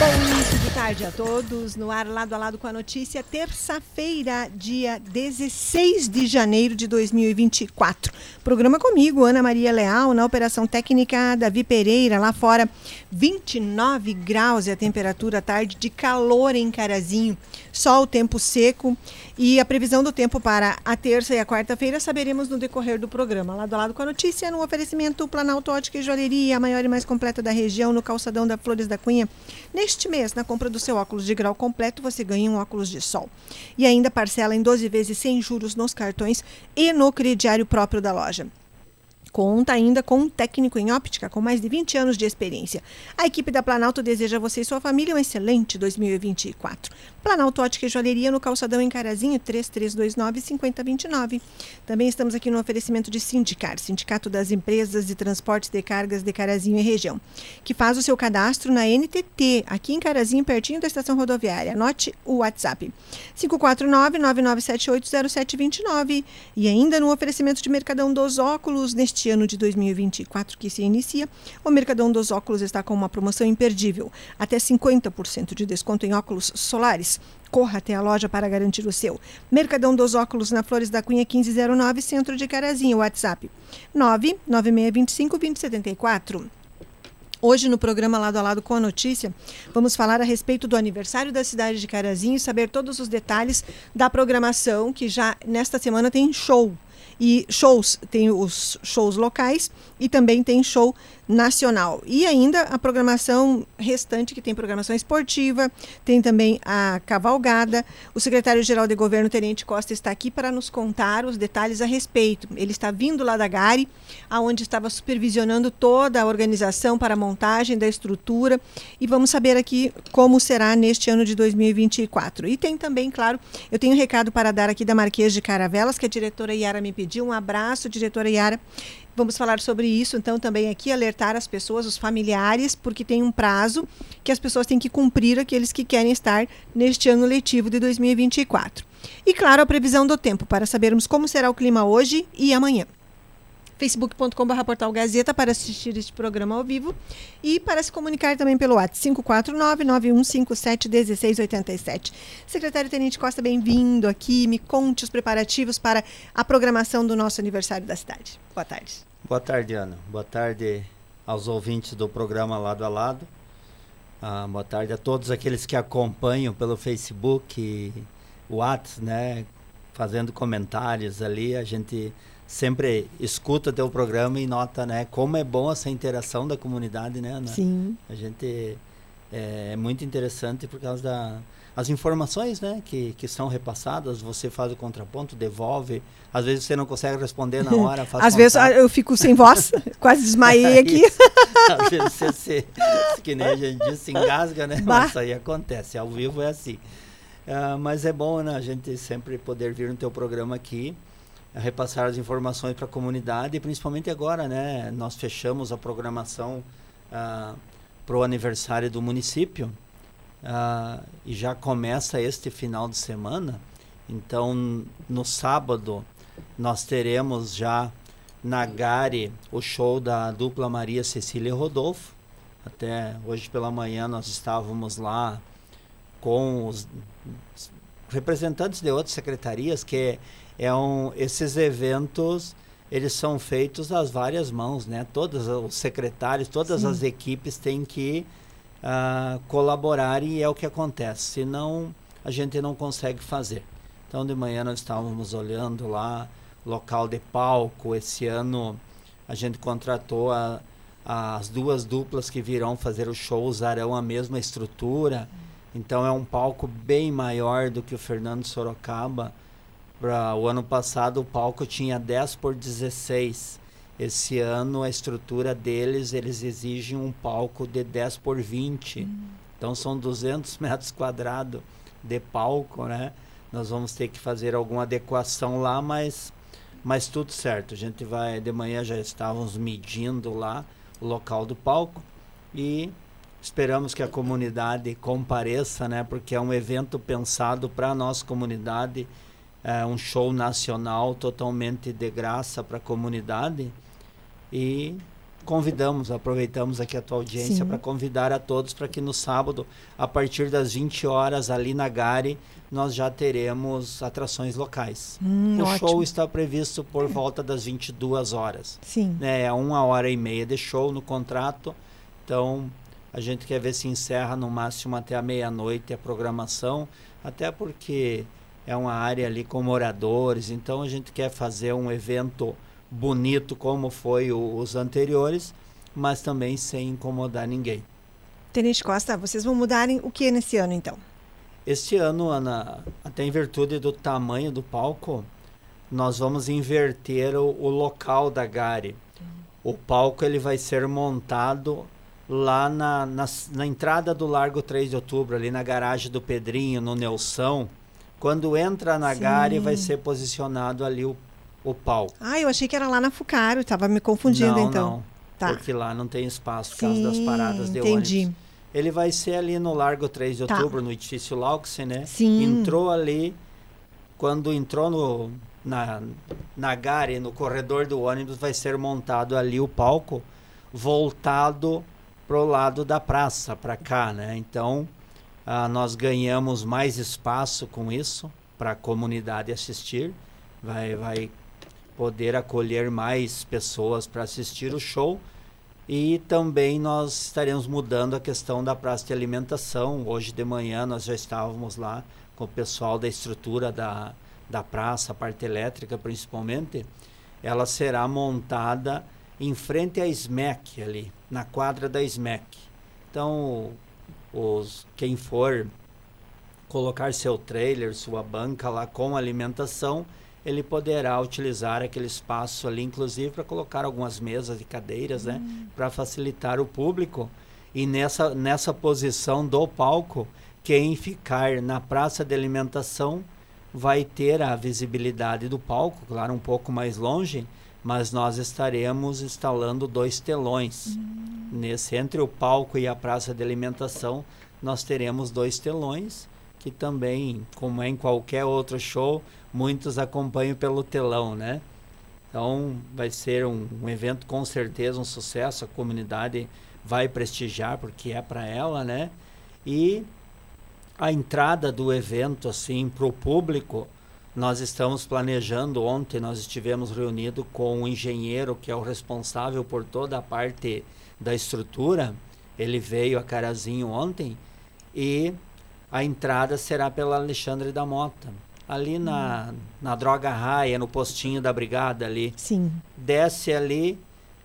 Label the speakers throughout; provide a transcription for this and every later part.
Speaker 1: Boa tarde a todos. No ar, lado a lado com a notícia, terça-feira, dia 16 de janeiro de 2024. Programa comigo, Ana Maria Leal, na operação técnica, Davi Pereira, lá fora, 29 graus e a temperatura tarde de calor em Carazinho. O tempo seco e a previsão do tempo para a terça e a quarta-feira saberemos no decorrer do programa. Lado a lado com a notícia, no oferecimento Planalto Ótica e Joalheria, a maior e mais completa da região, no calçadão da Flores da Cunha. Neste mês, na compra do seu óculos de grau completo, você ganha um óculos de sol. E ainda parcela em 12 vezes sem juros nos cartões e no crediário próprio da loja. Conta ainda com um técnico em óptica com mais de 20 anos de experiência. A equipe da Planalto deseja a você e sua família um excelente 2024. Planalto Ótica e Joalheria no Calçadão em Carazinho, 3329-5029. Também estamos aqui no oferecimento de Sindicar, Sindicato das Empresas de Transportes de Cargas de Carazinho e Região, que faz o seu cadastro na NTT, aqui em Carazinho, pertinho da estação rodoviária. Anote o WhatsApp, 549-9978-0729. E ainda no oferecimento de Mercadão dos Óculos, neste ano de 2024 que se inicia, o Mercadão dos Óculos está com uma promoção imperdível, até 50% de desconto em óculos solares Corra até a loja para garantir o seu. Mercadão dos Óculos na Flores da Cunha 1509, Centro de Carazinho. WhatsApp 99625 2074. Hoje, no programa Lado a Lado com a Notícia, vamos falar a respeito do aniversário da cidade de Carazinho e saber todos os detalhes da programação, que já nesta semana tem show. E shows, tem os shows locais e também tem show nacional. E ainda a programação restante, que tem programação esportiva, tem também a cavalgada. O secretário-geral de governo, Tenente Costa, está aqui para nos contar os detalhes a respeito. Ele está vindo lá da Gari, aonde estava supervisionando toda a organização para a montagem da estrutura. E vamos saber aqui como será neste ano de 2024. E tem também, claro, eu tenho um recado para dar aqui da Marquês de Caravelas, que a diretora Yara me pediu. Um abraço, diretora Yara. Vamos falar sobre isso, então, também aqui, alertar as pessoas, os familiares, porque tem um prazo que as pessoas têm que cumprir, aqueles que querem estar neste ano letivo de 2024. E, claro, a previsão do tempo, para sabermos como será o clima hoje e amanhã facebook.com.br portal Gazeta para assistir este programa ao vivo e para se comunicar também pelo WhatsApp 549-9157-1687. Secretário Tenente Costa, bem-vindo aqui. Me conte os preparativos para a programação do nosso aniversário da cidade. Boa tarde.
Speaker 2: Boa tarde, Ana. Boa tarde aos ouvintes do programa Lado a Lado. Ah, boa tarde a todos aqueles que acompanham pelo Facebook, WhatsApp, né? Fazendo comentários ali. A gente sempre escuta teu programa e nota, né, como é bom essa interação da comunidade, né, Ana?
Speaker 1: Sim.
Speaker 2: A gente é, é muito interessante por causa da as informações, né, que, que são repassadas, você faz o contraponto, devolve, às vezes você não consegue responder na hora,
Speaker 1: Às vezes eu fico sem voz, quase desmaiei aqui.
Speaker 2: às vezes você, se, que nem a gente disse, se engasga, né, bah. mas isso aí acontece, ao vivo é assim. Uh, mas é bom, né, a gente sempre poder vir no teu programa aqui, repassar as informações para a comunidade e principalmente agora, né? Nós fechamos a programação ah, para o aniversário do município ah, e já começa este final de semana. Então, no sábado, nós teremos já na Gare o show da dupla Maria Cecília Rodolfo. Até hoje pela manhã nós estávamos lá com os representantes de outras secretarias que é um, esses eventos eles são feitos às várias mãos, né? Todos os secretários, todas Sim. as equipes têm que uh, colaborar e é o que acontece. Senão a gente não consegue fazer. Então de manhã nós estávamos olhando lá local de palco. Esse ano a gente contratou a, as duas duplas que virão fazer o show usarão a mesma estrutura. Então é um palco bem maior do que o Fernando Sorocaba Pra, o ano passado o palco tinha 10 por 16. Esse ano a estrutura deles, eles exigem um palco de 10 por 20. Hum. Então são 200 metros quadrados de palco, né? Nós vamos ter que fazer alguma adequação lá, mas, mas tudo certo. A gente vai, de manhã já estávamos medindo lá o local do palco e esperamos que a comunidade compareça, né? Porque é um evento pensado para a nossa comunidade é um show nacional totalmente de graça para a comunidade e convidamos, aproveitamos aqui a tua audiência para convidar a todos para que no sábado, a partir das 20 horas, ali na Gare, nós já teremos atrações locais.
Speaker 1: Hum,
Speaker 2: o
Speaker 1: ótimo.
Speaker 2: show está previsto por volta das 22 horas.
Speaker 1: Sim.
Speaker 2: Né, é uma hora e meia de show no contrato. Então, a gente quer ver se encerra no máximo até a meia-noite a programação, até porque é uma área ali com moradores, então a gente quer fazer um evento bonito como foi o, os anteriores, mas também sem incomodar ninguém.
Speaker 1: Tenente Costa, vocês vão mudarem o que nesse ano então?
Speaker 2: Este ano, Ana, até em virtude do tamanho do palco, nós vamos inverter o, o local da Gare. O palco ele vai ser montado lá na, na, na, entrada do Largo 3 de Outubro, ali na garagem do Pedrinho, no Nelson. Quando entra na Sim. Gare, vai ser posicionado ali o, o palco.
Speaker 1: Ah, eu achei que era lá na Fucaro, estava me confundindo
Speaker 2: não,
Speaker 1: então.
Speaker 2: Não, tá. porque lá não tem espaço por causa das paradas de
Speaker 1: entendi.
Speaker 2: ônibus. Ele vai ser ali no Largo 3 de Outubro, tá. no edifício Lauxe, né?
Speaker 1: Sim.
Speaker 2: Entrou ali, quando entrou no, na, na Gare, no corredor do ônibus, vai ser montado ali o palco, voltado pro lado da praça, para cá, né? Então, ah, nós ganhamos mais espaço com isso para a comunidade assistir, vai, vai poder acolher mais pessoas para assistir o show e também nós estaremos mudando a questão da praça de alimentação. Hoje de manhã nós já estávamos lá com o pessoal da estrutura da, da praça, a parte elétrica principalmente. Ela será montada em frente à SMEC ali, na quadra da SMEC. Então, os, quem for colocar seu trailer, sua banca lá com alimentação, ele poderá utilizar aquele espaço ali, inclusive para colocar algumas mesas e cadeiras, né, hum. para facilitar o público. E nessa, nessa posição do palco, quem ficar na praça de alimentação vai ter a visibilidade do palco, claro, um pouco mais longe, mas nós estaremos instalando dois telões. Uhum. Nesse entre o palco e a praça de alimentação, nós teremos dois telões que também, como é em qualquer outro show, muitos acompanham pelo telão, né? Então, vai ser um, um evento com certeza um sucesso, a comunidade vai prestigiar porque é para ela, né? E a entrada do evento assim para o público nós estamos planejando, ontem nós estivemos reunidos com o engenheiro que é o responsável por toda a parte da estrutura. Ele veio a Carazinho ontem e a entrada será pela Alexandre da Mota. Ali na, hum. na Droga Raia, no postinho da brigada ali.
Speaker 1: Sim.
Speaker 2: Desce ali.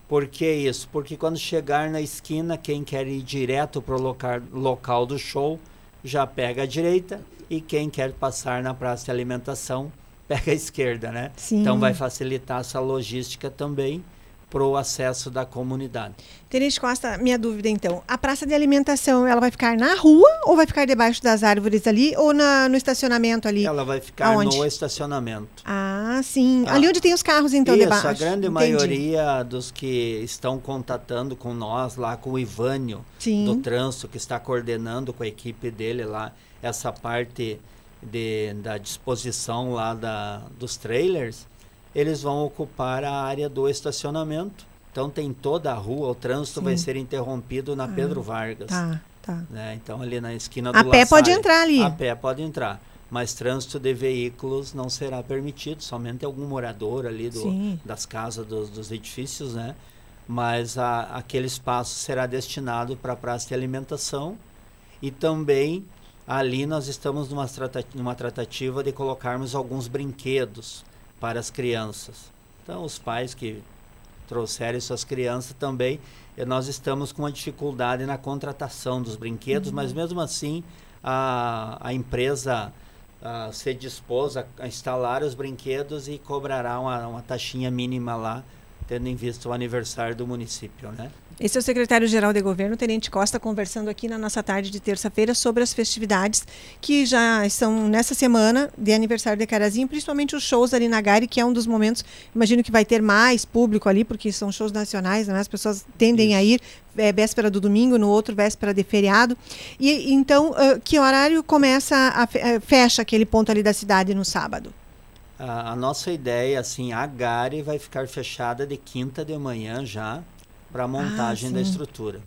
Speaker 2: Por que isso? Porque quando chegar na esquina, quem quer ir direto para o local, local do show já pega a direita e quem quer passar na praça de alimentação pega a esquerda, né?
Speaker 1: Sim.
Speaker 2: Então vai facilitar essa logística também para o acesso da comunidade.
Speaker 1: Tenente Costa, minha dúvida então, a praça de alimentação, ela vai ficar na rua ou vai ficar debaixo das árvores ali ou na, no estacionamento ali?
Speaker 2: Ela vai ficar Aonde? no estacionamento.
Speaker 1: Ah, sim. Ah. Ali onde tem os carros então
Speaker 2: Isso,
Speaker 1: debaixo.
Speaker 2: a grande Entendi. maioria dos que estão contatando com nós lá, com o Ivânio
Speaker 1: sim.
Speaker 2: do trânsito, que está coordenando com a equipe dele lá, essa parte de, da disposição lá da, dos trailers, eles vão ocupar a área do estacionamento. Então tem toda a rua, o trânsito Sim. vai ser interrompido na ah, Pedro Vargas.
Speaker 1: Tá, tá.
Speaker 2: Né? Então ali na esquina do
Speaker 1: A pé pode entrar ali.
Speaker 2: A pé pode entrar. Mas trânsito de veículos não será permitido, somente algum morador ali do, das casas, dos, dos edifícios, né? Mas a, aquele espaço será destinado para praça de alimentação e também Ali nós estamos numa, tratativa, numa tratativa de colocarmos alguns brinquedos para as crianças. Então, os pais que trouxerem suas crianças também, nós estamos com uma dificuldade na contratação dos brinquedos, uhum. mas mesmo assim a, a empresa a, se dispôs a, a, instalar os brinquedos e cobrará uma, uma taxinha mínima lá, tendo em vista o aniversário do município, né?
Speaker 1: Esse é o secretário-geral de governo, Tenente Costa, conversando aqui na nossa tarde de terça-feira sobre as festividades que já estão nessa semana de aniversário de Carazinho, principalmente os shows ali na Gare, que é um dos momentos, imagino que vai ter mais público ali, porque são shows nacionais, né? as pessoas tendem Isso. a ir é, véspera do domingo, no outro véspera de feriado. E então, que horário começa a fecha aquele ponto ali da cidade no sábado?
Speaker 2: A, a nossa ideia, assim, a Gare vai ficar fechada de quinta de manhã já, para a montagem ah, da estrutura.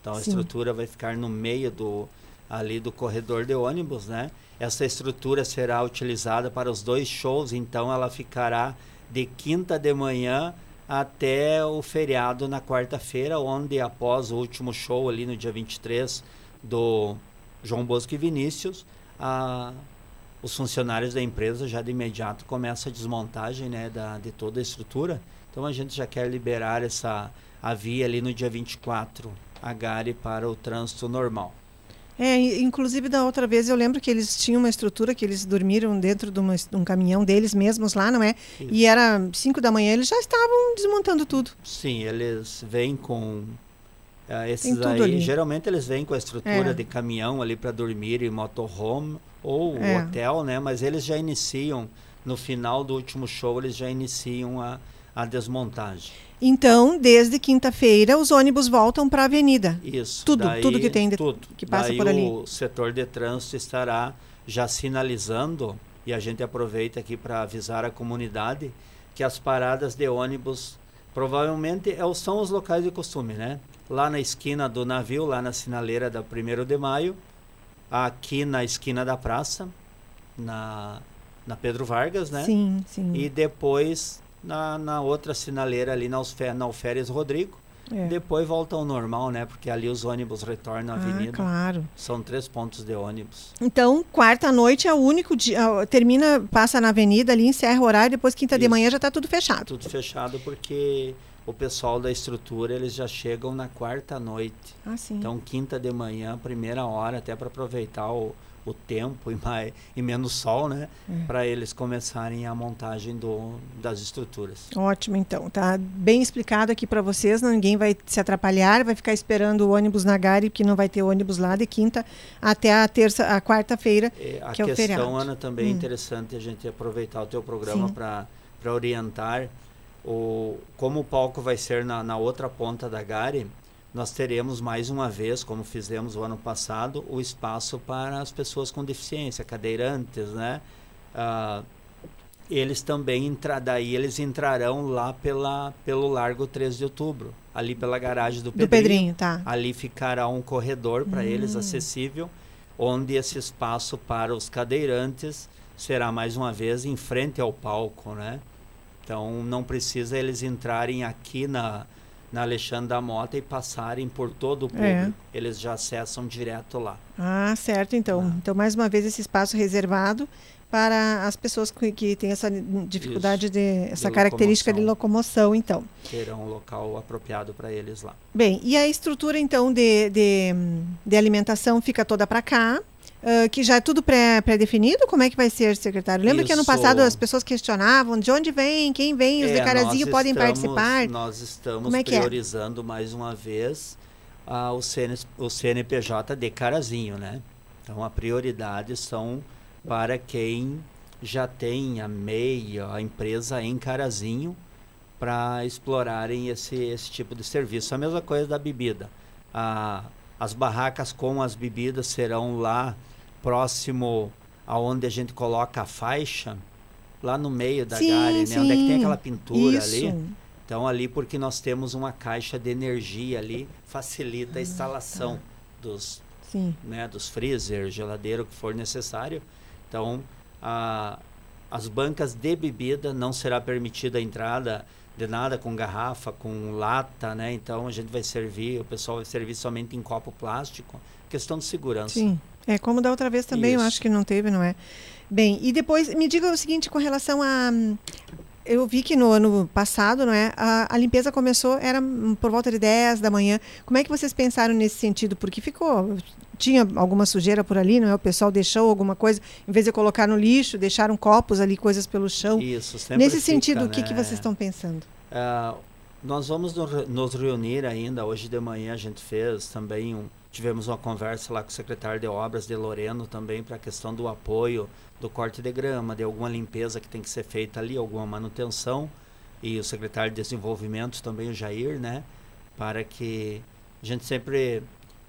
Speaker 2: Então a sim. estrutura vai ficar no meio do ali do corredor de ônibus, né? Essa estrutura será utilizada para os dois shows, então ela ficará de quinta de manhã até o feriado na quarta-feira, onde após o último show ali no dia 23 do João Bosco e Vinícius, a, os funcionários da empresa já de imediato começam a desmontagem né, da, de toda a estrutura. Então a gente já quer liberar essa a via ali no dia 24, a Gare para o trânsito normal.
Speaker 1: É, inclusive da outra vez eu lembro que eles tinham uma estrutura que eles dormiram dentro de, uma, de um caminhão deles mesmos lá, não é? Isso. E era 5 da manhã, eles já estavam desmontando tudo.
Speaker 2: Sim, eles vêm com uh, esses aí, ali. geralmente eles vêm com a estrutura é. de caminhão ali para dormir em motorhome ou é. hotel, né? Mas eles já iniciam no final do último show, eles já iniciam a, a desmontagem.
Speaker 1: Então, desde quinta-feira, os ônibus voltam para a avenida.
Speaker 2: Isso.
Speaker 1: Tudo, daí, tudo que tem, de,
Speaker 2: tudo.
Speaker 1: que passa daí por ali.
Speaker 2: O setor de trânsito estará já sinalizando e a gente aproveita aqui para avisar a comunidade que as paradas de ônibus provavelmente é são os locais de costume, né? Lá na esquina do navio, lá na sinaleira da 1 de maio, aqui na esquina da praça, na, na Pedro Vargas, né?
Speaker 1: Sim, sim.
Speaker 2: E depois na, na outra sinaleira ali na, na Alferes Rodrigo. É. Depois volta ao normal, né? Porque ali os ônibus retornam à ah, avenida.
Speaker 1: claro.
Speaker 2: São três pontos de ônibus.
Speaker 1: Então, quarta noite é o único dia. Termina, passa na avenida ali, encerra o horário, depois quinta Isso. de manhã já está tudo fechado.
Speaker 2: Tudo fechado porque o pessoal da estrutura eles já chegam na quarta noite.
Speaker 1: Ah, sim.
Speaker 2: Então, quinta de manhã, primeira hora, até para aproveitar o, o tempo e, mais, e menos sol, né? É. Para eles começarem a montagem do, das estruturas.
Speaker 1: Ótimo, então. Tá bem explicado aqui para vocês. Ninguém vai se atrapalhar, vai ficar esperando o ônibus na Gare, porque não vai ter ônibus lá de quinta até a terça, a quarta-feira,
Speaker 2: é,
Speaker 1: que é o feriado.
Speaker 2: A questão, Ana, também é hum. é interessante a gente aproveitar o teu programa para orientar o, como o palco vai ser na, na outra ponta da Gare nós teremos mais uma vez, como fizemos o ano passado, o espaço para as pessoas com deficiência, cadeirantes, né? Ah, eles também entra, daí eles entrarão lá pela, pelo Largo 3 de Outubro, ali pela garagem do Pedrinho.
Speaker 1: Do Pedrinho, tá.
Speaker 2: Ali ficará um corredor para hum. eles acessível, onde esse espaço para os cadeirantes será mais uma vez em frente ao palco, né? Então não precisa eles entrarem aqui na na Alexandre da Mota e passarem por todo o é. público. É. Eles já acessam direto lá.
Speaker 1: Ah, certo, então. Ah. Então, mais uma vez, esse espaço reservado para as pessoas que, que têm essa dificuldade Isso. de essa de característica locomoção. de locomoção, então.
Speaker 2: Terão um local apropriado para eles lá.
Speaker 1: Bem, e a estrutura então de, de, de alimentação fica toda para cá, Uh, que já é tudo pré-definido? Pré Como é que vai ser, secretário? Lembra Isso. que ano passado as pessoas questionavam de onde vem, quem vem, os é, de Carazinho podem participar?
Speaker 2: Nós estamos é, é priorizando é? mais uma vez uh, o, CN, o CNPJ de Carazinho, né? Então a prioridade são para quem já tem a meia, a empresa em Carazinho, para explorarem esse, esse tipo de serviço. A mesma coisa da bebida. Ah, as barracas com as bebidas serão lá próximo aonde a gente coloca a faixa, lá no meio da sim, gare, né? Onde é que tem aquela pintura Isso. ali. Então ali porque nós temos uma caixa de energia ali, facilita a instalação dos, sim. né, dos freezer, geladeira, o que for necessário. Então a, as bancas de bebida não será permitida a entrada de nada com garrafa, com lata, né? Então a gente vai servir, o pessoal vai servir somente em copo plástico. Questão de segurança.
Speaker 1: Sim. É, como da outra vez também, Isso. eu acho que não teve, não é? Bem, e depois me diga o seguinte com relação a eu vi que no ano passado, não é, a, a, limpeza começou era por volta de 10 da manhã. Como é que vocês pensaram nesse sentido? Porque ficou tinha alguma sujeira por ali, não é? O pessoal deixou alguma coisa, em vez de colocar no lixo, deixaram copos ali, coisas pelo chão.
Speaker 2: Isso, sempre
Speaker 1: Nesse
Speaker 2: fica,
Speaker 1: sentido,
Speaker 2: né?
Speaker 1: o que, que vocês estão pensando?
Speaker 2: Uh, nós vamos nos reunir ainda. Hoje de manhã a gente fez também um, tivemos uma conversa lá com o secretário de obras de Loreno também para a questão do apoio do corte de grama, de alguma limpeza que tem que ser feita ali, alguma manutenção. E o secretário de desenvolvimento também o Jair, né, para que a gente sempre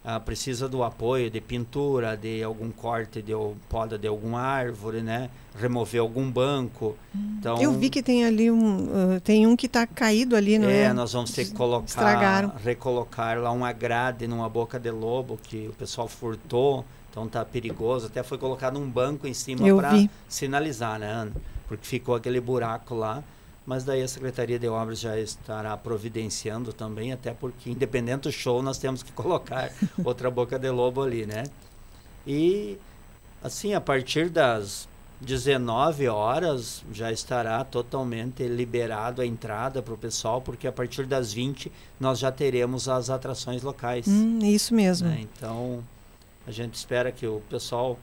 Speaker 2: ah, precisa do apoio de pintura, de algum corte de poda de alguma árvore, né? Remover algum banco. Então,
Speaker 1: Eu vi que tem ali um, uh, tem um que está caído ali, não é?
Speaker 2: É, nós vamos ter que colocar, Estragaram. recolocar lá uma grade numa boca de lobo que o pessoal furtou, então tá perigoso. Até foi colocado um banco em cima para sinalizar, né, Ana? Porque ficou aquele buraco lá mas daí a Secretaria de Obras já estará providenciando também, até porque, independente do show, nós temos que colocar outra boca de lobo ali, né? E, assim, a partir das 19 horas já estará totalmente liberado a entrada para o pessoal, porque a partir das 20 nós já teremos as atrações locais.
Speaker 1: Hum, isso mesmo.
Speaker 2: Né? Então, a gente espera que o pessoal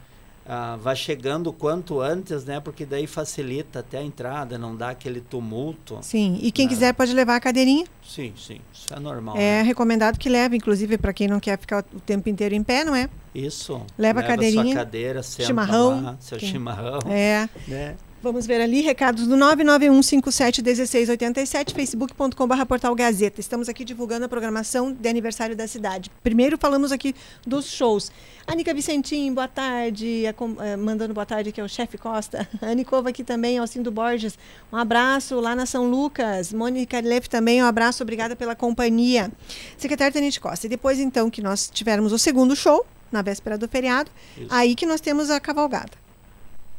Speaker 2: ah, vá chegando quanto antes, né? Porque daí facilita até a entrada, não dá aquele tumulto.
Speaker 1: Sim, e quem né? quiser pode levar a cadeirinha.
Speaker 2: Sim, sim, isso é normal.
Speaker 1: É né? recomendado que leve, inclusive para quem não quer ficar o tempo inteiro em pé, não é?
Speaker 2: Isso.
Speaker 1: Leva, leva a cadeirinha.
Speaker 2: Sua cadeira, senta
Speaker 1: chimarrão.
Speaker 2: Lá, seu quem... chimarrão.
Speaker 1: É. Né? Vamos ver ali, recados do 991571687, facebook.com.br portal Gazeta. Estamos aqui divulgando a programação de aniversário da cidade. Primeiro falamos aqui dos shows. Anica Vicentim, boa tarde. Eh, mandando boa tarde aqui ao chefe Costa. Anicova aqui também, Alcindo Borges. Um abraço lá na São Lucas. Mônica Leff também, um abraço, obrigada pela companhia. Secretário Tenente Costa. E depois, então, que nós tivermos o segundo show, na véspera do feriado, Isso. aí que nós temos a cavalgada.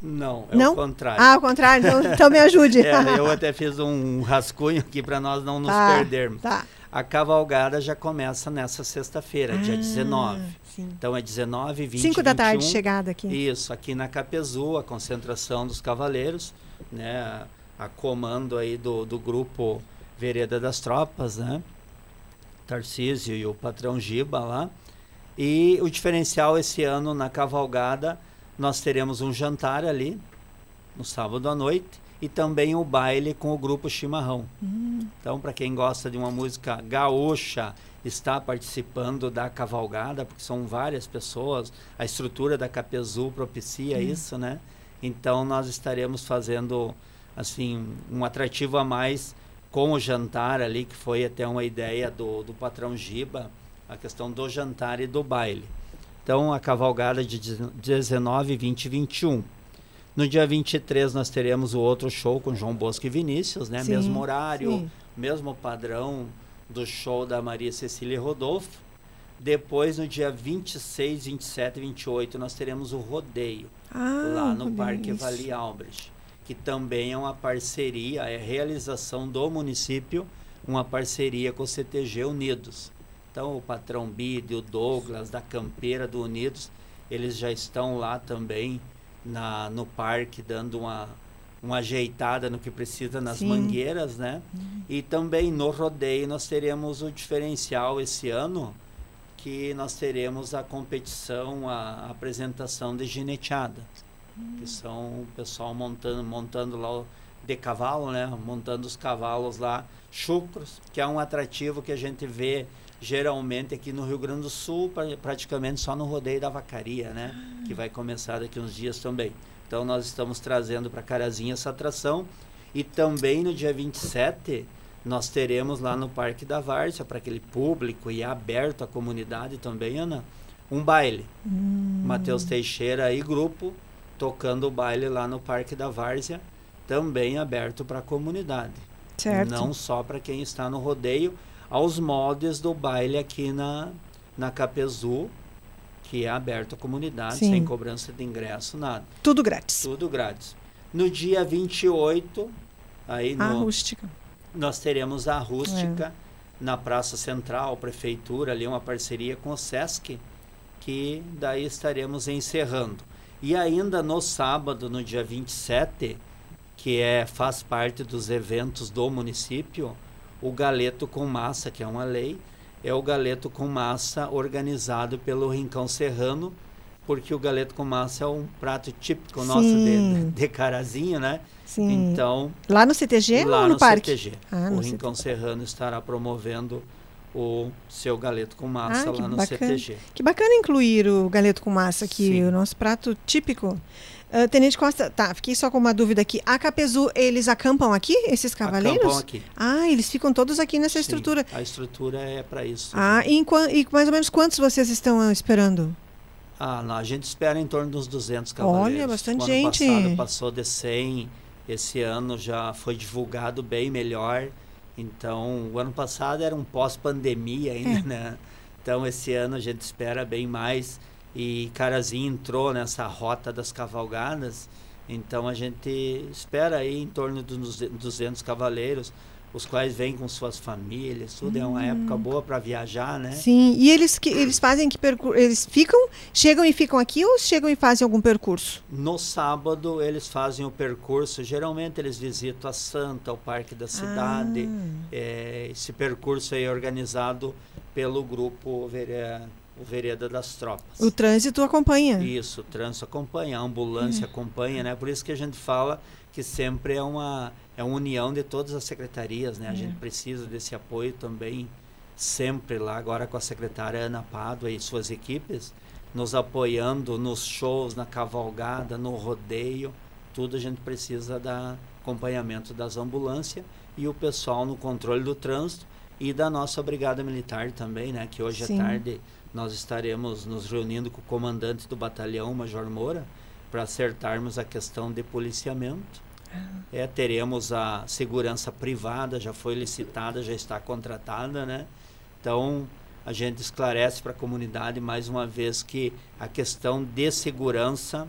Speaker 2: Não, é não? o contrário.
Speaker 1: Ah, o contrário, então, então me ajude.
Speaker 2: é, eu até fiz um rascunho aqui para nós não nos tá, perdermos. Tá. A cavalgada já começa nessa sexta-feira, ah, dia 19. Sim. Então é 19, 20, 5
Speaker 1: da tarde chegada aqui.
Speaker 2: Isso, aqui na Capezu, a concentração dos cavaleiros, né, a comando aí do, do grupo Vereda das Tropas, né? Tarcísio e o patrão Giba lá. E o diferencial esse ano na cavalgada nós teremos um jantar ali, no sábado à noite, e também o baile com o grupo Chimarrão. Uhum. Então, para quem gosta de uma música gaúcha, está participando da cavalgada, porque são várias pessoas, a estrutura da Capezu propicia uhum. isso, né? Então, nós estaremos fazendo, assim, um atrativo a mais com o jantar ali, que foi até uma ideia do, do patrão Giba, a questão do jantar e do baile. Então, a cavalgada de 19, 20 e 21. No dia 23 nós teremos o outro show com João Bosco e Vinícius, né? Sim, mesmo horário, sim. mesmo padrão do show da Maria Cecília e Rodolfo. Depois, no dia 26, 27 e 28, nós teremos o rodeio ah, lá no Parque Vale Albrecht, que também é uma parceria, é realização do município, uma parceria com o CTG Unidos. Então, o patrão Bide, o Douglas, da Campeira do Unidos, eles já estão lá também na, no parque, dando uma, uma ajeitada no que precisa nas Sim. mangueiras, né? Uhum. E também no rodeio nós teremos o diferencial esse ano, que nós teremos a competição, a, a apresentação de gineteada, uhum. que são o pessoal montando, montando lá de cavalo, né? Montando os cavalos lá, chucros, que é um atrativo que a gente vê geralmente aqui no Rio Grande do Sul, praticamente só no rodeio da vacaria, né? Que vai começar daqui uns dias também. Então nós estamos trazendo para Carazinha essa atração e também no dia 27 nós teremos lá no Parque da Várzea para aquele público e aberto à comunidade também, Ana, um baile. Hum. Matheus Teixeira e grupo tocando o baile lá no Parque da Várzea, também aberto para a comunidade. Certo. Não só para quem está no rodeio, aos moldes do baile aqui na, na Capezu, que é aberto à comunidade, Sim. sem cobrança de ingresso, nada.
Speaker 1: Tudo grátis.
Speaker 2: Tudo grátis. No dia 28, aí
Speaker 1: a
Speaker 2: no,
Speaker 1: rústica.
Speaker 2: nós teremos a rústica é. na Praça Central, Prefeitura, ali uma parceria com o Sesc, que daí estaremos encerrando. E ainda no sábado, no dia 27, que é, faz parte dos eventos do município, o galeto com massa, que é uma lei, é o galeto com massa organizado pelo Rincão Serrano, porque o galeto com massa é um prato típico Sim. nosso de, de Carazinho, né?
Speaker 1: Sim.
Speaker 2: Então,
Speaker 1: lá no CTG
Speaker 2: lá
Speaker 1: ou no,
Speaker 2: no
Speaker 1: parque?
Speaker 2: CTG. Ah, o Rincão CTG. Serrano estará promovendo o seu galeto com massa ah, lá no
Speaker 1: bacana.
Speaker 2: CTG.
Speaker 1: Que bacana incluir o galeto com massa aqui, Sim. o nosso prato típico. Uh, Tenente Costa, tá, fiquei só com uma dúvida aqui. A Capezu, eles acampam aqui, esses cavaleiros?
Speaker 2: Acampam aqui.
Speaker 1: Ah, eles ficam todos aqui nessa
Speaker 2: Sim,
Speaker 1: estrutura.
Speaker 2: A estrutura é para isso.
Speaker 1: Ah, e, e, mais ou menos quantos vocês estão esperando?
Speaker 2: Ah, não, a gente espera em torno dos 200 cavaleiros.
Speaker 1: Olha, bastante
Speaker 2: o
Speaker 1: gente.
Speaker 2: ano passado passou de 100, esse ano já foi divulgado bem melhor. Então, o ano passado era um pós-pandemia ainda, é. né? Então, esse ano a gente espera bem mais. E Carazinho entrou nessa rota das cavalgadas. Então, a gente espera aí em torno dos 200 cavaleiros os quais vêm com suas famílias, tudo hum. é uma hum. época boa para viajar, né?
Speaker 1: Sim, e eles que eles fazem que percurso, eles ficam, chegam e ficam aqui ou chegam e fazem algum percurso?
Speaker 2: No sábado eles fazem o percurso, geralmente eles visitam a Santa, o Parque da Cidade. Ah. É, esse percurso é organizado pelo grupo Vereda das Tropas.
Speaker 1: O trânsito acompanha.
Speaker 2: Isso, o trânsito acompanha, a ambulância é. acompanha, né? Por isso que a gente fala que sempre é uma é uma união de todas as secretarias, né? A é. gente precisa desse apoio também sempre lá agora com a secretária Ana Pádua e suas equipes nos apoiando nos shows, na cavalgada, no rodeio, tudo a gente precisa da acompanhamento das ambulâncias e o pessoal no controle do trânsito e da nossa brigada militar também, né? Que hoje Sim. à tarde nós estaremos nos reunindo com o comandante do batalhão, Major Moura, para acertarmos a questão de policiamento é, teremos a segurança privada, já foi licitada, já está contratada, né? Então, a gente esclarece para a comunidade mais uma vez que a questão de segurança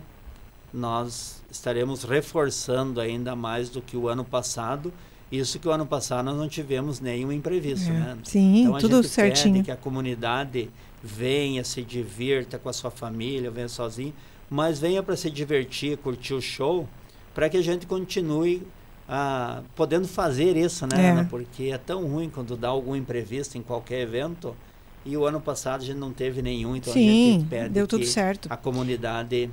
Speaker 2: nós estaremos reforçando ainda mais do que o ano passado. Isso que o ano passado nós não tivemos nenhum imprevisto, é. né?
Speaker 1: Sim, então, tudo certinho.
Speaker 2: que a comunidade venha, se divirta com a sua família, venha sozinho, mas venha para se divertir, curtir o show para que a gente continue ah, podendo fazer isso, né, é. Ana? Porque é tão ruim quando dá algum imprevisto em qualquer evento. E o ano passado a gente não teve nenhum, então
Speaker 1: Sim,
Speaker 2: a gente pede
Speaker 1: deu tudo certo.
Speaker 2: a comunidade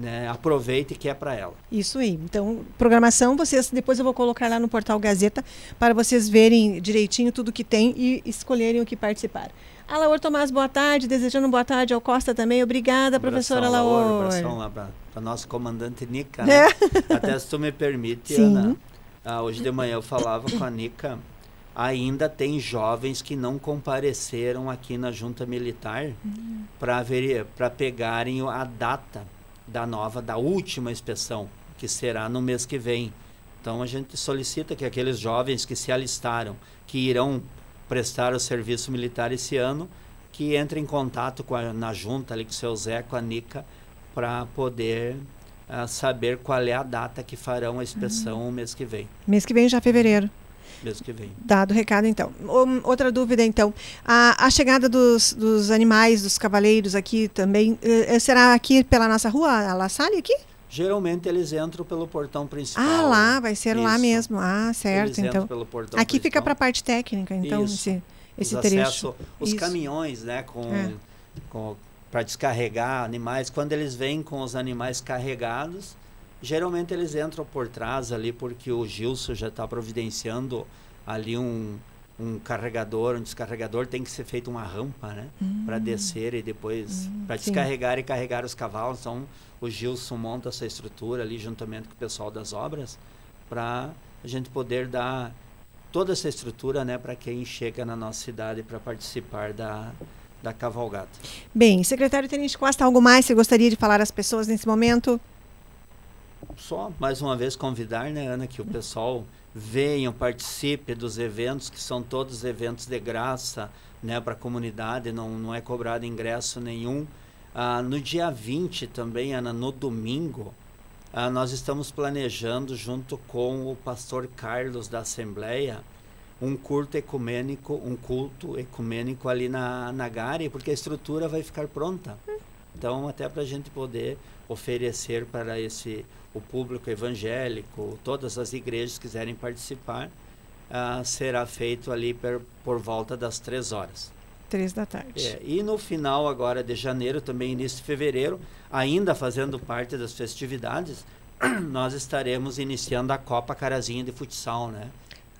Speaker 2: né, aproveite que é para ela.
Speaker 1: Isso aí. Então, programação, vocês depois eu vou colocar lá no portal Gazeta para vocês verem direitinho tudo que tem e escolherem o que participar. Alaor Tomás, boa tarde. Desejando boa tarde ao Costa também. Obrigada, um professora Alaor. Um
Speaker 2: abração lá para nosso comandante Nica. Né? É. Até se tu me permite, Sim. Ana. Ah, hoje de manhã eu falava com a Nica. Ainda tem jovens que não compareceram aqui na junta militar uhum. para pegarem a data da nova, da última inspeção, que será no mês que vem. Então a gente solicita que aqueles jovens que se alistaram, que irão prestar o serviço militar esse ano, que entre em contato com a, na junta ali com o seu Zé, com a Nica, para poder uh, saber qual é a data que farão a inspeção uhum. mês que vem.
Speaker 1: Mês que vem já é fevereiro.
Speaker 2: Mês que vem.
Speaker 1: Dado o recado, então. outra dúvida, então. A, a chegada dos, dos animais, dos cavaleiros aqui também, uh, será aqui pela nossa rua, a La Salle aqui?
Speaker 2: Geralmente eles entram pelo portão principal.
Speaker 1: Ah, lá, vai ser Isso. lá mesmo. Ah, certo. Eles então. pelo portão Aqui principal. fica para a parte técnica, então, Isso. esse, esse os trecho. Acesso,
Speaker 2: os Isso. caminhões, né, com, é. com para descarregar animais, quando eles vêm com os animais carregados, geralmente eles entram por trás ali, porque o Gilson já está providenciando ali um, um carregador, um descarregador, tem que ser feito uma rampa, né? Hum. Para descer e depois hum, para descarregar e carregar os cavalos. Então o Gilson monta essa estrutura ali juntamente com o pessoal das obras para a gente poder dar toda essa estrutura, né, para quem chega na nossa cidade para participar da da cavalgada.
Speaker 1: Bem, secretário Tenente Costa, algo mais você gostaria de falar às pessoas nesse momento?
Speaker 2: Só mais uma vez convidar, né, Ana, que o pessoal venham, participe dos eventos, que são todos eventos de graça né, para a comunidade, não, não é cobrado ingresso nenhum. Ah, no dia 20 também, Ana, no domingo, ah, nós estamos planejando, junto com o pastor Carlos da Assembleia, um culto ecumênico, um culto ecumênico ali na, na Gare, porque a estrutura vai ficar pronta. Então, até para a gente poder oferecer para esse o público evangélico, todas as igrejas que quiserem participar, uh, será feito ali per, por volta das três horas.
Speaker 1: Três da tarde.
Speaker 2: É, e no final agora de janeiro, também início de fevereiro, ainda fazendo parte das festividades, nós estaremos iniciando a Copa Carazinha de Futsal, né?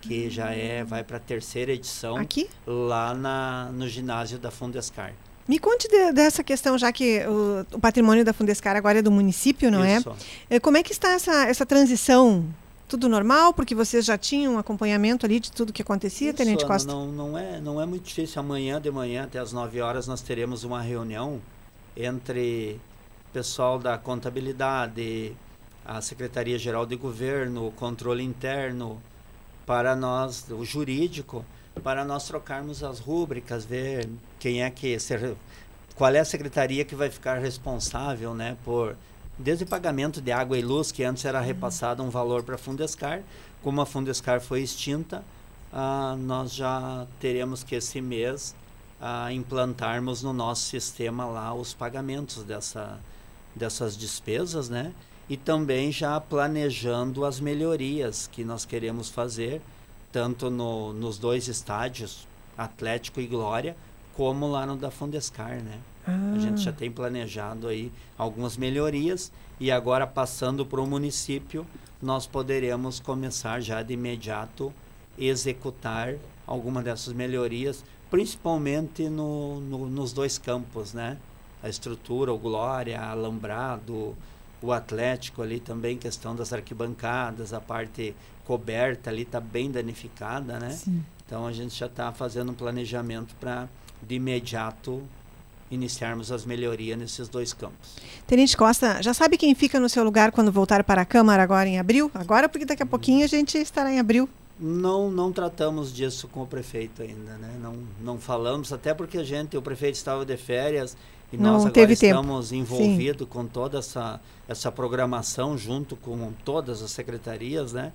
Speaker 2: que já é vai para a terceira edição
Speaker 1: aqui
Speaker 2: lá na, no ginásio da Fundescar.
Speaker 1: Me conte de, dessa questão, já que o, o, patrimônio da Fundescar agora é do município, não é? Isso. é? Como é que está essa, essa transição? Tudo normal? Porque vocês já tinham um acompanhamento ali de tudo que acontecia, Isso, Tenente Costa?
Speaker 2: Não, não, é, não é muito difícil. Amanhã de manhã, até as 9 horas, nós teremos uma reunião entre pessoal da contabilidade, a Secretaria-Geral de Governo, o controle interno, para nós, o jurídico, para nós trocarmos as rúbricas, ver quem é que ser, qual é a secretaria que vai ficar responsável, né, por desde o pagamento de água e luz que antes era uhum. repassado um valor para a Fundescar, como a Fundescar foi extinta, ah, nós já teremos que esse mês ah, implantarmos no nosso sistema lá os pagamentos dessa, dessas despesas, né? e também já planejando as melhorias que nós queremos fazer, tanto no, nos dois estádios, Atlético e Glória, como lá no da Fundescar, né? Ah. A gente já tem planejado aí algumas melhorias e agora passando para o município, nós poderemos começar já de imediato executar alguma dessas melhorias, principalmente no, no, nos dois campos, né? A estrutura, o Glória, Alambrado, o Atlético ali também, questão das arquibancadas, a parte coberta ali está bem danificada, né? Sim. Então a gente já está fazendo um planejamento para de imediato iniciarmos as melhorias nesses dois campos.
Speaker 1: Tenente Costa, já sabe quem fica no seu lugar quando voltar para a Câmara agora em abril? Agora, porque daqui a pouquinho a gente estará em abril.
Speaker 2: Não, não tratamos disso com o prefeito ainda, né? Não, não falamos, até porque a gente, o prefeito estava de férias e não nós agora estamos envolvidos com toda essa, essa programação junto com todas as secretarias, né?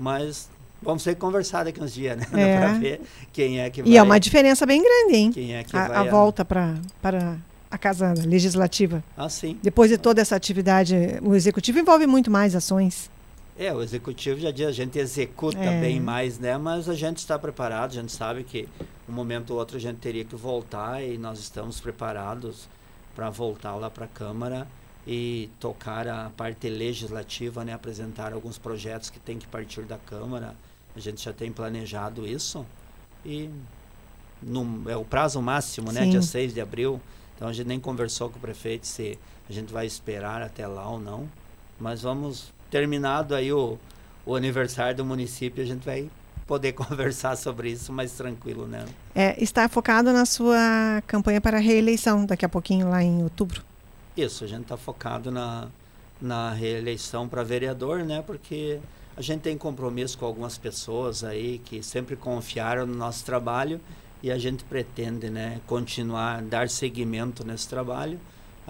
Speaker 2: Mas vamos ter que conversar daqui uns dias, né? É. para ver quem é que vai.
Speaker 1: E é uma diferença bem grande, hein?
Speaker 2: Quem é que
Speaker 1: a,
Speaker 2: vai
Speaker 1: a volta para para a casa legislativa.
Speaker 2: Ah, sim.
Speaker 1: Depois de toda essa atividade, o executivo envolve muito mais ações.
Speaker 2: É, o executivo já diz, a gente executa é. bem mais, né? Mas a gente está preparado, a gente sabe que um momento ou outro a gente teria que voltar e nós estamos preparados para voltar lá para a Câmara e tocar a parte legislativa, né? Apresentar alguns projetos que tem que partir da Câmara. A gente já tem planejado isso e no, é o prazo máximo, né? Sim. Dia 6 de abril. Então a gente nem conversou com o prefeito se a gente vai esperar até lá ou não. Mas vamos terminado aí o, o aniversário do município, a gente vai poder conversar sobre isso mais tranquilo, né?
Speaker 1: É, está focado na sua campanha para a reeleição daqui a pouquinho, lá em outubro?
Speaker 2: Isso, a gente está focado na, na reeleição para vereador, né? Porque a gente tem compromisso com algumas pessoas aí que sempre confiaram no nosso trabalho e a gente pretende, né, continuar, dar seguimento nesse trabalho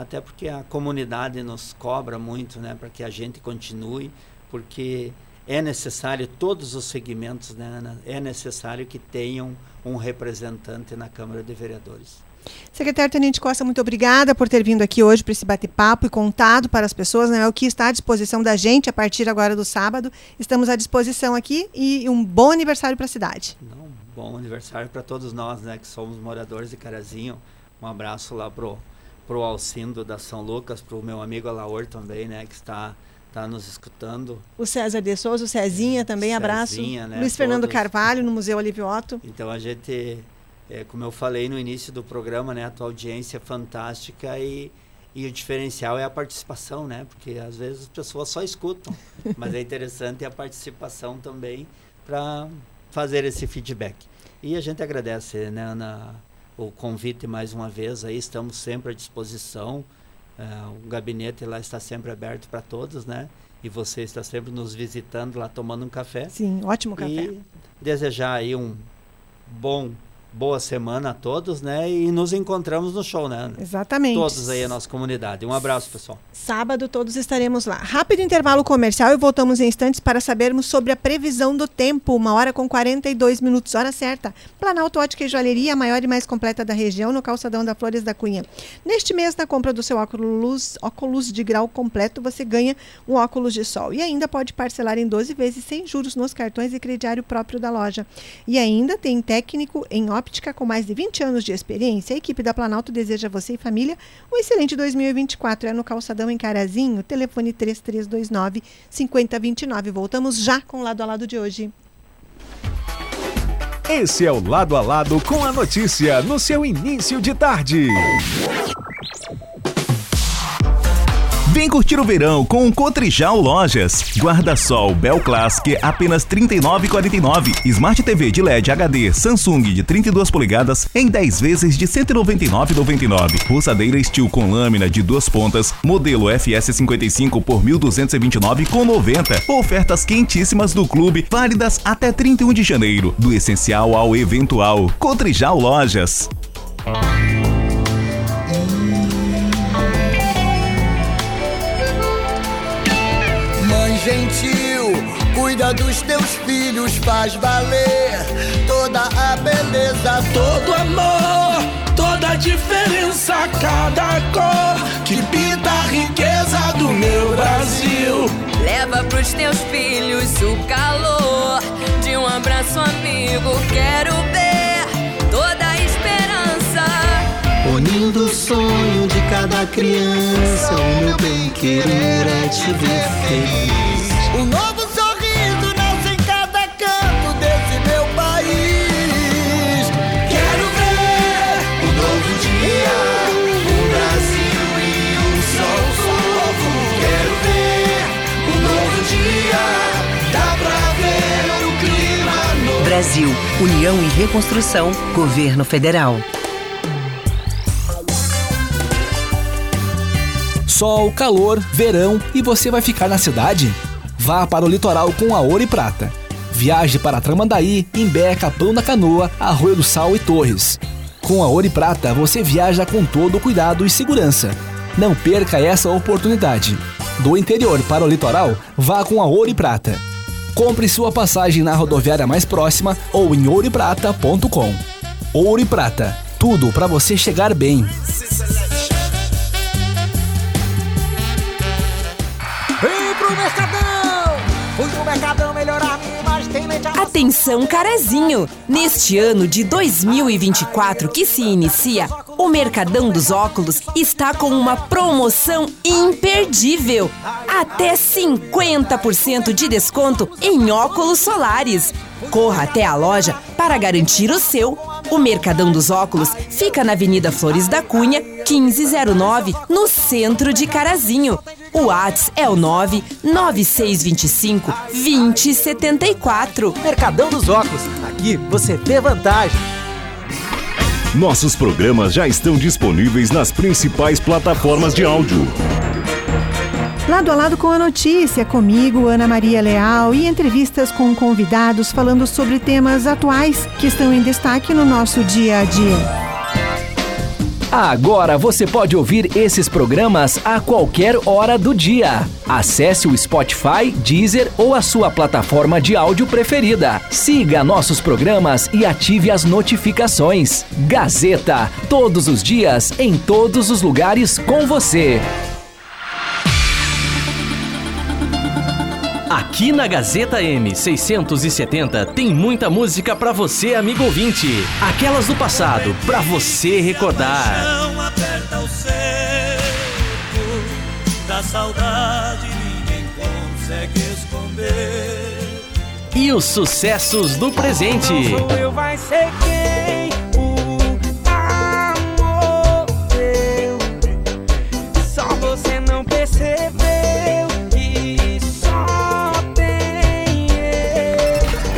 Speaker 2: até porque a comunidade nos cobra muito, né, para que a gente continue, porque é necessário todos os segmentos, né? É necessário que tenham um representante na Câmara de Vereadores.
Speaker 1: Secretário Tenente Costa, muito obrigada por ter vindo aqui hoje para esse bate-papo e contado para as pessoas né, o que está à disposição da gente a partir agora do sábado. Estamos à disposição aqui e um bom aniversário para a cidade.
Speaker 2: Não, bom aniversário para todos nós, né, que somos moradores de Carazinho. Um abraço lá pro pro Alcindo da São Lucas, pro meu amigo Alaor também, né, que está tá nos escutando.
Speaker 1: O César de Souza, o Cezinha também, Cezinha, abraço. Né, Luiz Fernando todos. Carvalho, no Museu Olívio Otto.
Speaker 2: Então a gente, é, como eu falei no início do programa, né, a tua audiência é fantástica e, e o diferencial é a participação, né, porque às vezes as pessoas só escutam, mas é interessante a participação também para fazer esse feedback. E a gente agradece, né, Ana, o convite mais uma vez aí, estamos sempre à disposição. Uh, o gabinete lá está sempre aberto para todos, né? E você está sempre nos visitando lá, tomando um café.
Speaker 1: Sim, ótimo café.
Speaker 2: E desejar aí um bom boa semana a todos, né? E nos encontramos no show, né?
Speaker 1: Exatamente.
Speaker 2: Todos aí a nossa comunidade. Um abraço, pessoal.
Speaker 1: Sábado todos estaremos lá. Rápido intervalo comercial e voltamos em instantes para sabermos sobre a previsão do tempo. Uma hora com 42 minutos, hora certa. Planalto Ótica e Joalheria, a maior e mais completa da região, no calçadão da Flores da Cunha. Neste mês, na compra do seu óculos, óculos de grau completo, você ganha um óculos de sol. E ainda pode parcelar em 12 vezes sem juros nos cartões e crediário próprio da loja. E ainda tem técnico em óculos óptica com mais de 20 anos de experiência, a equipe da Planalto deseja a você e família um excelente 2024. É no Calçadão em Carazinho, telefone 3329 5029. Voltamos já com o lado a lado de hoje.
Speaker 3: Esse é o Lado a Lado com a notícia no seu início de tarde.
Speaker 4: Vem curtir o verão com o Cotrijal Lojas. Guarda-sol Bel Classic apenas R$ 39,49. Smart TV de LED HD Samsung de 32 polegadas em 10 vezes de R$ 199,99. Roçadeira Steel com lâmina de duas pontas, modelo FS55 por R$ 1.229,90. Ofertas quentíssimas do clube, válidas até 31 de janeiro. Do essencial ao eventual. Cotrijal Lojas.
Speaker 5: Cuida dos teus filhos, faz valer toda a beleza, todo amor, toda a diferença, cada cor que pinta a riqueza do meu Brasil.
Speaker 6: Leva pros teus filhos o calor de um abraço amigo, quero ver toda a esperança.
Speaker 7: Unindo o sonho de cada criança, o meu bem querer é te ver feliz.
Speaker 5: Um novo Brasil,
Speaker 8: União e Reconstrução, Governo Federal.
Speaker 9: Sol, calor, verão e você vai ficar na cidade? Vá para o litoral com a Ouro e Prata. Viaje para Tramandaí, Imbé, Capão da Canoa, Arroio do Sal e Torres. Com a Ouro e Prata você viaja com todo o cuidado e segurança. Não perca essa oportunidade. Do interior para o litoral, vá com a Ouro e Prata. Compre sua passagem na rodoviária mais próxima ou em ouroprata.com. Ouro e Prata, tudo para você chegar bem.
Speaker 10: Vem pro Mercadão! Fui no Mercadão melhorar
Speaker 11: Atenção, Carazinho! Neste ano de 2024 que se inicia, o Mercadão dos Óculos está com uma promoção imperdível. Até 50% de desconto em óculos solares. Corra até a loja para garantir o seu. O Mercadão dos Óculos fica na Avenida Flores da Cunha, 1509, no centro de Carazinho. O WhatsApp é o 99625 2074.
Speaker 10: Mercadão dos Óculos. Aqui você vê vantagem.
Speaker 3: Nossos programas já estão disponíveis nas principais plataformas de áudio.
Speaker 1: Lado a lado com a notícia, comigo, Ana Maria Leal, e entrevistas com convidados falando sobre temas atuais que estão em destaque no nosso dia a dia.
Speaker 12: Agora você pode ouvir esses programas a qualquer hora do dia. Acesse o Spotify, Deezer ou a sua plataforma de áudio preferida. Siga nossos programas e ative as notificações. Gazeta, todos os dias, em todos os lugares com você.
Speaker 13: Aqui na Gazeta M670 tem muita música para você, amigo ouvinte. Aquelas do passado, para você recordar.
Speaker 5: aperta o cerco da saudade, ninguém consegue esconder.
Speaker 13: E os sucessos do presente.
Speaker 10: Eu vai ser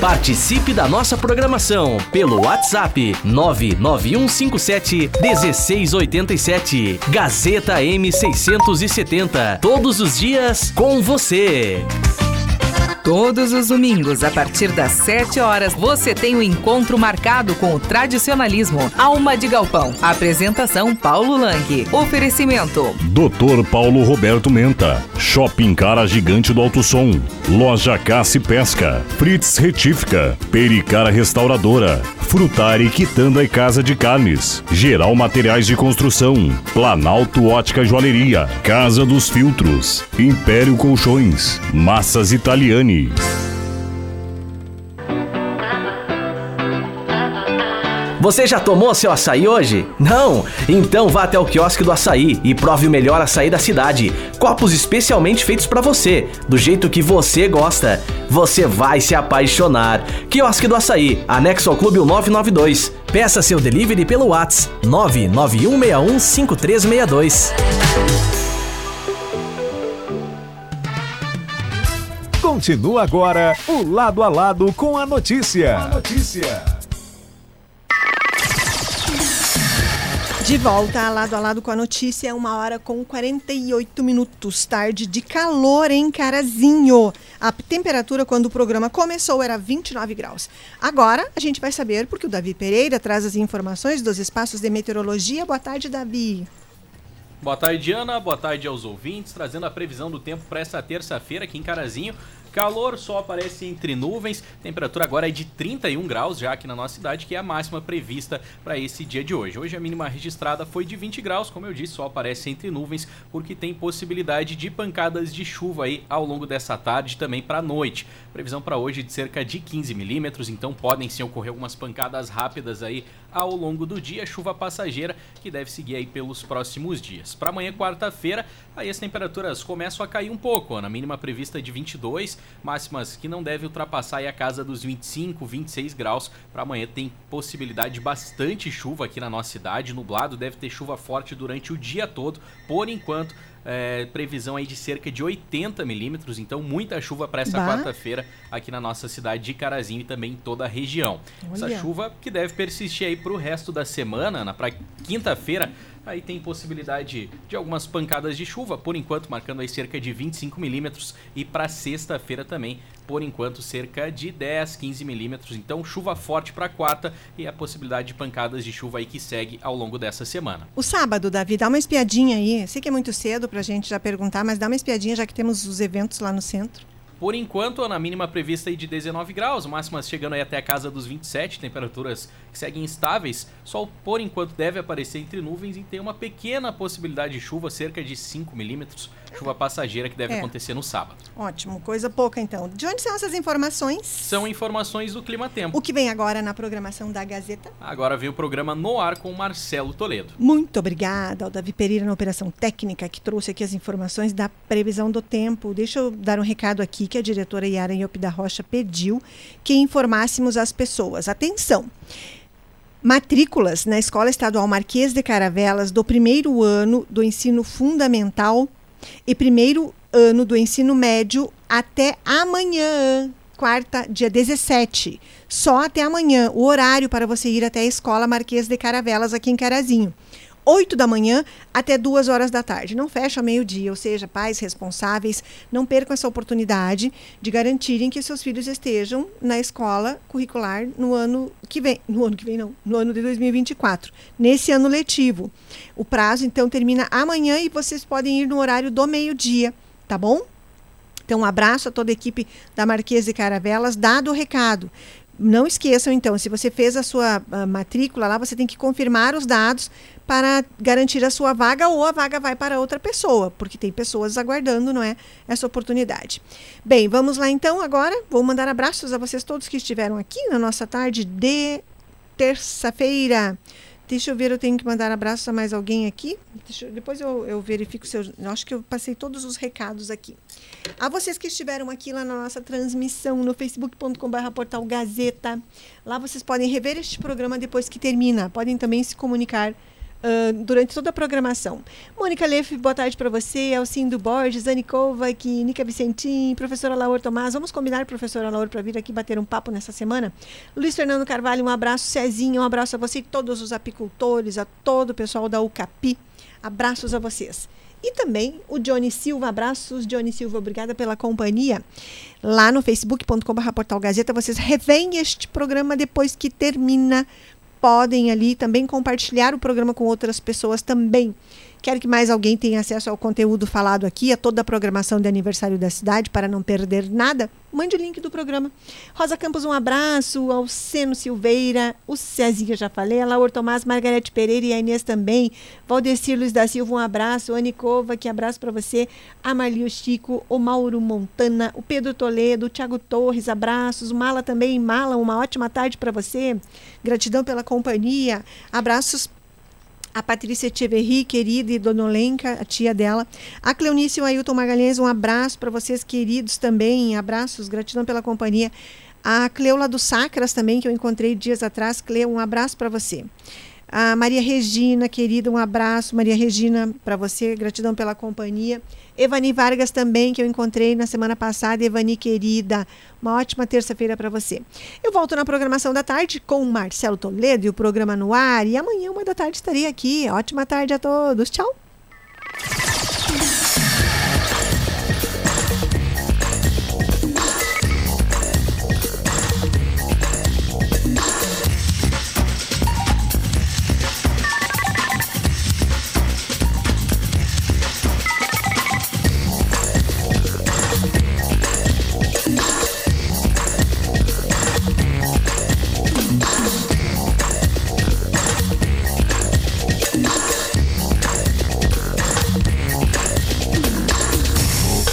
Speaker 13: Participe da nossa programação pelo WhatsApp 99157 1687. Gazeta M670. Todos os dias com você.
Speaker 14: Todos os domingos, a partir das 7 horas, você tem um encontro marcado com o tradicionalismo. Alma de Galpão. Apresentação Paulo Lang. Oferecimento.
Speaker 3: Dr. Paulo Roberto Menta. Shopping Cara Gigante do Alto Som. Loja e Pesca. Fritz Retífica. Pericara Restauradora. Frutari Quitanda e Casa de Carnes. Geral Materiais de Construção. Planalto Ótica Joalheria. Casa dos Filtros. Império Colchões. Massas Italiane.
Speaker 13: Você já tomou seu açaí hoje? Não? Então vá até o quiosque do açaí e prove o melhor açaí da cidade. Copos especialmente feitos para você, do jeito que você gosta. Você vai se apaixonar. Quiosque do açaí, anexo ao Clube 992. Peça seu delivery pelo WhatsApp 991615362.
Speaker 15: Continua agora o Lado a Lado com a notícia. A notícia.
Speaker 1: De volta, lado a lado com a notícia, é uma hora com 48 minutos, tarde de calor em Carazinho. A temperatura quando o programa começou era 29 graus. Agora a gente vai saber porque o Davi Pereira traz as informações dos espaços de meteorologia. Boa tarde, Davi.
Speaker 16: Boa tarde, Ana. Boa tarde aos ouvintes, trazendo a previsão do tempo para esta terça-feira aqui em Carazinho. Calor só aparece entre nuvens. Temperatura agora é de 31 graus já aqui na nossa cidade, que é a máxima prevista para esse dia de hoje. Hoje a mínima registrada foi de 20 graus, como eu disse, só aparece entre nuvens porque tem possibilidade de pancadas de chuva aí ao longo dessa tarde também para a noite. Previsão para hoje de cerca de 15 milímetros, então podem sim ocorrer algumas pancadas rápidas aí ao longo do dia, chuva passageira que deve seguir aí pelos próximos dias. Para amanhã, quarta-feira, aí as temperaturas começam a cair um pouco, na mínima prevista de 22, máximas que não deve ultrapassar a casa dos 25, 26 graus. Para amanhã tem possibilidade de bastante chuva aqui na nossa cidade, nublado, deve ter chuva forte durante o dia todo. Por enquanto, é, previsão aí de cerca de 80 milímetros, então muita chuva para essa quarta-feira aqui na nossa cidade de Carazinho e também em toda a região.
Speaker 1: Olha.
Speaker 16: Essa chuva que deve persistir aí para o resto da semana, na pra quinta-feira. Aí tem possibilidade de algumas pancadas de chuva, por enquanto marcando aí cerca de 25 milímetros e para sexta-feira também, por enquanto cerca de 10, 15 milímetros. Então chuva forte para quarta e a possibilidade de pancadas de chuva aí que segue ao longo dessa semana.
Speaker 1: O sábado, Davi, dá uma espiadinha aí. Sei que é muito cedo pra gente já perguntar, mas dá uma espiadinha já que temos os eventos lá no centro.
Speaker 16: Por enquanto, na mínima prevista aí de 19 graus, máximas chegando aí até a casa dos 27, temperaturas que seguem estáveis. Sol, por enquanto, deve aparecer entre nuvens e tem uma pequena possibilidade de chuva, cerca de 5 milímetros. Chuva passageira que deve
Speaker 1: É.
Speaker 16: acontecer no sábado.
Speaker 1: Ótimo, coisa pouca então. De onde são essas informações?
Speaker 16: São informações do Clima Tempo.
Speaker 1: O que vem agora na programação da Gazeta?
Speaker 16: Agora vem o programa No Ar com Marcelo Toledo.
Speaker 1: Muito obrigada ao Davi Pereira na Operação Técnica, que trouxe aqui as informações da previsão do tempo. Deixa eu dar um recado aqui que a diretora Yara Iop da Rocha pediu que informássemos as pessoas. Atenção! Matrículas na Escola Estadual Marquês de Caravelas do primeiro ano do ensino fundamental e primeiro ano do ensino médio até amanhã, quarta, dia 17. Só até amanhã, o horário para você ir até a Escola Marquês de Caravelas aqui em Carazinho. 8 da manhã até 2 horas da tarde. Não fecha ao meio-dia, ou seja, pais responsáveis, não percam essa oportunidade de garantirem que seus filhos estejam na escola curricular no ano que vem. No ano que vem, não, no ano de 2024, nesse ano letivo. O prazo, então, termina amanhã e vocês podem ir no horário do meio-dia, tá bom? Então, um abraço a toda a equipe da Marquês de Caravelas, dado o recado. Não esqueçam, então, se você fez a sua ah, matrícula lá, você tem que confirmar os dados para garantir a sua vaga ou a vaga vai para outra pessoa, porque tem pessoas aguardando, não é? Essa oportunidade. Bem, vamos lá então agora. Vou mandar abraços a vocês todos que estiveram aqui na nossa tarde de terça-feira. Deixa eu ver, eu tenho que mandar abraços a mais alguém aqui. Eu- depois eu, eu verifico se eu. eu Acho que eu passei todos os recados aqui. A vocês que estiveram aqui lá na nossa transmissão no facebook.com.br portal Gazeta. Lá vocês podem rever este programa depois que termina. Podem também se comunicar ah, durante toda a programação. Mônica Leff, boa tarde para você. Alcindo Borges, Anne Kovac, Nica Vicentim, professora Laura Tomás. Vamos combinar, professora Laura, para vir aqui bater um papo nessa semana? Luiz Fernando Carvalho, um abraço. Cezinha, um abraço a você e todos os apicultores, a todo o pessoal da UCAPI. Abraços a vocês. E também o Johnny Silva, abraços, Johnny Silva, obrigada pela companhia. Lá no facebook.com.br portal Gazeta, vocês revêem este programa depois que termina. Podem ali também compartilhar o programa com outras pessoas também. Quer que mais alguém tenha acesso ao conteúdo falado aqui, a toda a programação de aniversário da cidade para não perder nada? Mande o link do programa. Rosa Campos, um abraço. Alceno Silveira, o Cezinha, já falei. A Laura Tomás, Margarete Pereira e a Inês também. Valdecir Luiz da Silva, um abraço. Anne Cova, que abraço para você. A Marlio Chico, o Mauro Montana, o Pedro Toledo, o Thiago Torres, abraços. O Mala também. Mala, uma ótima tarde para você. Gratidão pela companhia. Abraços a Patrícia Tcheverry, querida, e Dona a tia dela. A Cleonice e o Ailton Magalhães, um abraço para vocês, queridos, também. Abraços, gratidão pela companhia. A Cleula do Sacras também, que eu encontrei dias atrás. Cleo, um abraço para você. A Maria Regina, querida, um abraço. Maria Regina, para você, gratidão pela companhia. Evani Vargas também, que eu encontrei na semana passada. Evani, querida, uma ótima terça-feira para você. Eu volto na programação da tarde com o Marcelo Toledo e o programa no ar. E amanhã, uma da tarde, estarei aqui. Ótima tarde a todos. Tchau.